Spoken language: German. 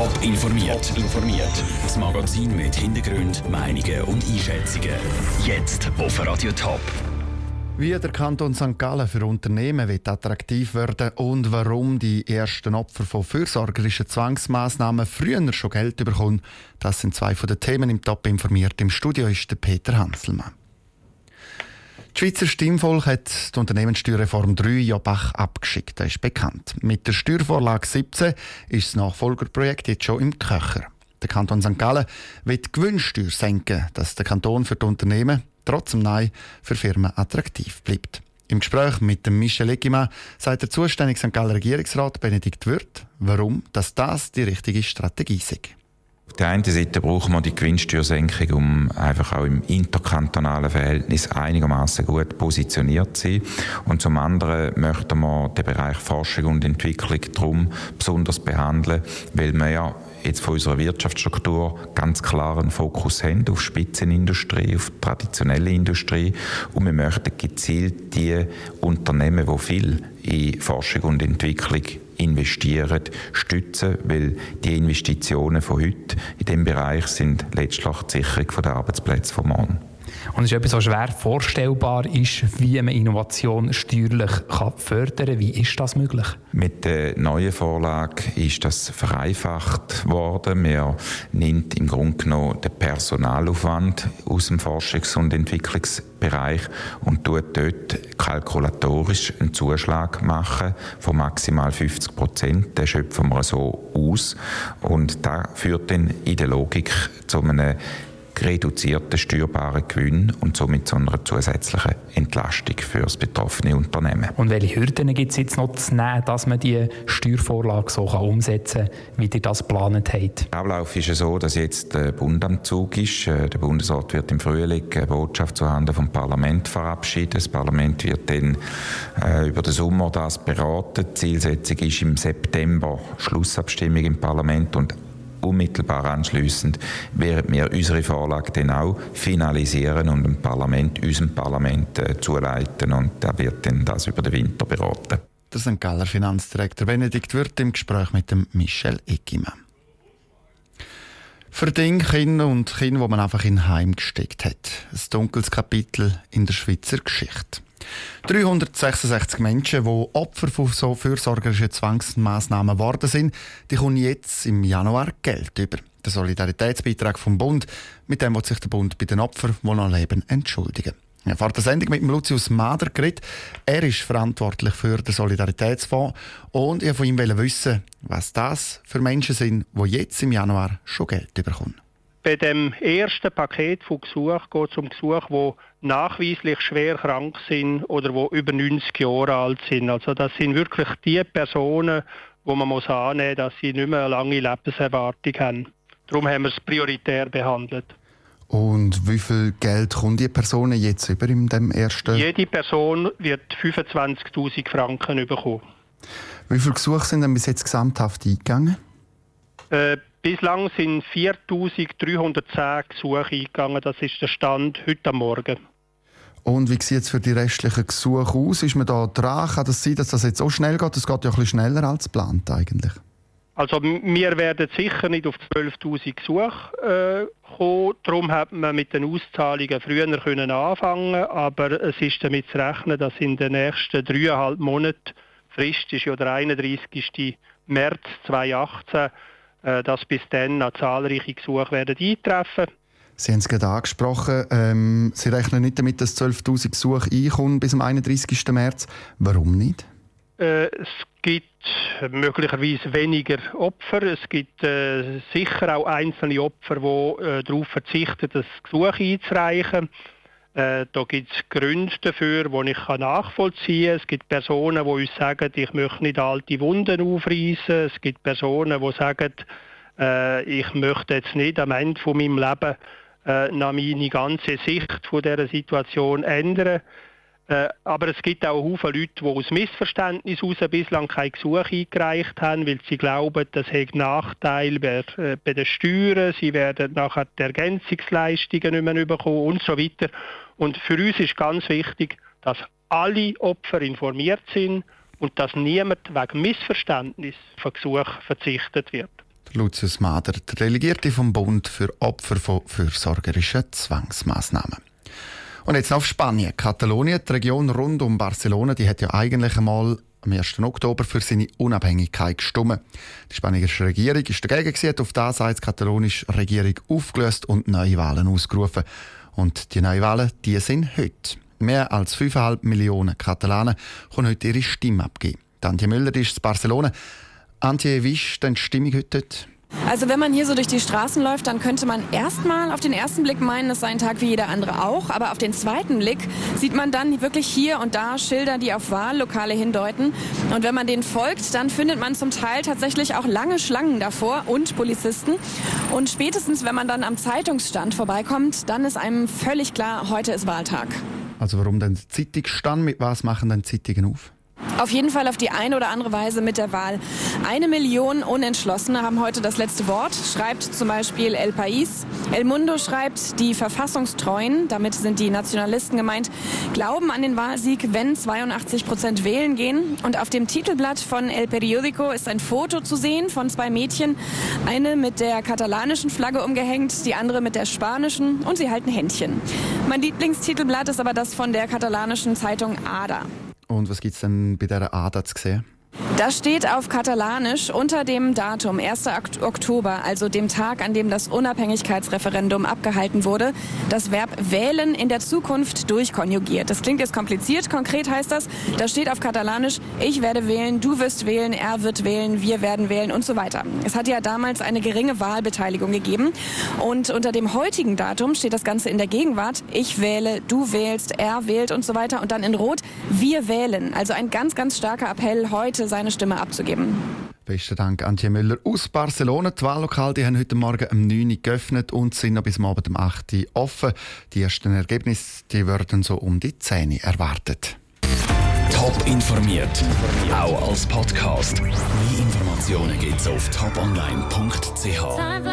Top informiert. informiert. Das Magazin mit Hintergrund, Meinungen und Einschätzungen. Jetzt auf Radio Top. Wie der Kanton St. Gallen für Unternehmen wird attraktiv werden und warum die ersten Opfer von fürsorgerischen Zwangsmaßnahmen früher schon Geld bekommen, das sind zwei von den Themen im Top informiert. Im Studio ist der Peter Hanselmann. Das Schweizer Stimmvolk hat die Unternehmenssteuerreform 3 ja Bach abgeschickt. Das ist bekannt. Mit der Steuervorlage 17 ist das Nachfolgerprojekt jetzt schon im Köcher. Der Kanton St. Gallen wird die Gewinnsteuer senken, dass der Kanton für die Unternehmen trotzdem Nein für Firmen attraktiv bleibt. Im Gespräch mit dem Michel Eggimann sagt der zuständige St. Galler Regierungsrat Benedikt Wirth, warum dass das die richtige Strategie ist. Auf der einen Seite brauchen wir die Gewinnsteuersenkung, um einfach auch im interkantonalen Verhältnis einigermaßen gut positioniert zu sein. Und zum anderen möchten wir den Bereich Forschung und Entwicklung darum besonders behandeln, weil wir ja jetzt von unserer Wirtschaftsstruktur ganz klaren Fokus haben auf Spitzenindustrie, auf traditionelle Industrie und wir möchten gezielt die Unternehmen, die viel in Forschung und Entwicklung investieren, stützen, weil die Investitionen von heute in diesem Bereich sind letztlich die Sicherung der Arbeitsplätze von morgen. Und es ist etwas, was schwer vorstellbar ist, wie man Innovation steuerlich kann fördern kann. Wie ist das möglich? Mit der neuen Vorlage ist das vereinfacht worden. Man nimmt im Grunde genommen den Personalaufwand aus dem Forschungs- und Entwicklungsbereich und tut dort kalkulatorisch einen Zuschlag machen von maximal 50 Prozent. Den schöpfen wir so aus. Und das führt dann in der Logik zu einem reduzierten steuerbaren Gewinn und somit zu einer zusätzlichen Entlastung für das betroffene Unternehmen. Und welche Hürden gibt es jetzt noch zu nehmen, dass man die Steuervorlage so kann umsetzen kann, wie ihr das geplant habt? Der Ablauf ist so, dass jetzt der Bund am Zug ist. Äh, der Bundesrat wird im Frühling eine Botschaft zuhanden vom Parlament verabschieden. Das Parlament wird dann äh, über den Sommer das beraten. Die Zielsetzung ist im September Schlussabstimmung im Parlament und unmittelbar anschließend werden wir unsere Vorlage dann auch finalisieren und dem Parlament, unserem Parlament äh, zuleiten und da wird dann das über den Winter beraten. Der St. Galler Finanzdirektor Benedikt Wirth im Gespräch mit dem Michel Eckimann. Für die Kinder und Kinder, die man einfach in Heim gesteckt hat. Ein dunkles Kapitel in der Schweizer Geschichte. 366 Menschen, die Opfer von so fürsorgerischen Zwangsmaßnahmen geworden sind, die kommen jetzt im Januar Geld über. Der Solidaritätsbeitrag vom Bund, mit dem wird sich der Bund bei den Opfern, die noch leben, entschuldigen. Ja, vor der Sendung mit dem Lucius Mader geredet. Er ist verantwortlich für den Solidaritätsfonds und ich wollte von ihm wissen, was das für Menschen sind, die jetzt im Januar schon Geld bekommen. Bei dem ersten Paket von Gesuchen geht es um Gesuche, die nachweislich schwer krank sind oder die über 90 Jahre alt sind. Also das sind wirklich die Personen, wo man muss annehmen, dass sie nicht mehr eine lange Lebenserwartung haben. Darum haben wir es prioritär behandelt. Und wie viel Geld kommt die Personen jetzt über in dem ersten? Jede Person wird 25.000 Franken bekommen. Wie viele Gesuche sind denn bis jetzt gesamthaft eingegangen? Äh, Bislang sind 4.310 Gesuche eingegangen. Das ist der Stand heute Morgen. Und wie sieht es für die restlichen Gesuche aus? Ist man da dran? Kann das sein, dass das jetzt so schnell geht? Das geht ja ein bisschen schneller als geplant eigentlich. Also wir werden sicher nicht auf 12'000 Gesuche äh, kommen. Darum hat man mit den Auszahlungen früher können anfangen aber es ist damit zu rechnen, dass in den nächsten dreieinhalb Monaten, Frist ist ja der 31. März 2018, äh, dass bis dann noch zahlreiche Gesuche werden eintreffen Sie haben es gerade angesprochen, ähm, Sie rechnen nicht damit, dass 12'000 Gesuche einkommen bis am 31. März. Warum nicht? Äh, es gibt möglicherweise weniger Opfer. Es gibt äh, sicher auch einzelne Opfer, die äh, darauf verzichten, das Gesuch einzureichen. Äh, da gibt es Gründe dafür, die ich nachvollziehen kann. Es gibt Personen, die uns sagen, ich möchte nicht alte Wunden aufreißen. Es gibt Personen, die sagen, äh, ich möchte jetzt nicht am Ende von meinem Leben äh, meine ganze Sicht von dieser Situation ändern. Äh, aber es gibt auch Haufen Leute, die aus Missverständnis heraus bislang kein Gesuch eingereicht haben, weil sie glauben, das hat Nachteil bei, äh, bei den Steuern, sie werden nachher die Ergänzungsleistungen nicht mehr bekommen und so weiter. Und für uns ist ganz wichtig, dass alle Opfer informiert sind und dass niemand wegen Missverständnis von Gesuch verzichtet wird. Lucius Mader, der Delegierte vom Bund für Opfer von fürsorgerischen Zwangsmaßnahmen. Und jetzt auf Spanien. Katalonien, die Region rund um Barcelona, die hat ja eigentlich einmal am 1. Oktober für seine Unabhängigkeit gestimmt. Die spanische Regierung ist dagegen gewesen, auf das hat die katalonische Regierung aufgelöst und neue Wahlen ausgerufen. Und die neuen Wahlen, die sind heute. Mehr als 5,5 Millionen Katalanen können heute ihre Stimme abgeben. Antje Müller ist in Barcelona. Antje, wie ist denn die Stimmung heute dort? Also wenn man hier so durch die Straßen läuft, dann könnte man erstmal auf den ersten Blick meinen, es sei ein Tag wie jeder andere auch. Aber auf den zweiten Blick sieht man dann wirklich hier und da Schilder, die auf Wahllokale hindeuten. Und wenn man denen folgt, dann findet man zum Teil tatsächlich auch lange Schlangen davor und Polizisten. Und spätestens, wenn man dann am Zeitungsstand vorbeikommt, dann ist einem völlig klar, heute ist Wahltag. Also warum denn Zeitungsstand? Mit was machen denn Zeitungen auf? Auf jeden Fall auf die eine oder andere Weise mit der Wahl. Eine Million Unentschlossene haben heute das letzte Wort, schreibt zum Beispiel El País. El Mundo schreibt, die Verfassungstreuen, damit sind die Nationalisten gemeint, glauben an den Wahlsieg, wenn 82 Prozent wählen gehen. Und auf dem Titelblatt von El Periódico ist ein Foto zu sehen von zwei Mädchen. Eine mit der katalanischen Flagge umgehängt, die andere mit der spanischen und sie halten Händchen. Mein Lieblingstitelblatt ist aber das von der katalanischen Zeitung ADA. Und was gibt es denn bei dieser ADA zu sehen? Das steht auf Katalanisch unter dem Datum 1. Oktober, also dem Tag, an dem das Unabhängigkeitsreferendum abgehalten wurde, das Verb wählen in der Zukunft durchkonjugiert. Das klingt jetzt kompliziert. Konkret heißt das, da steht auf Katalanisch, ich werde wählen, du wirst wählen, er wird wählen, wir werden wählen und so weiter. Es hat ja damals eine geringe Wahlbeteiligung gegeben. Und unter dem heutigen Datum steht das Ganze in der Gegenwart. Ich wähle, du wählst, er wählt und so weiter. Und dann in Rot, wir wählen. Also ein ganz, ganz starker Appell heute, seine seine Stimme abzugeben. Besten Dank, Antje Müller aus Barcelona. Die Wahllokale die haben heute Morgen um 9 Uhr geöffnet und sind noch bis Abend um 8 Uhr offen. Die ersten Ergebnisse die werden so um die 10 Uhr erwartet. Top informiert, auch als Podcast. Mehr Informationen gibt es auf toponline.ch.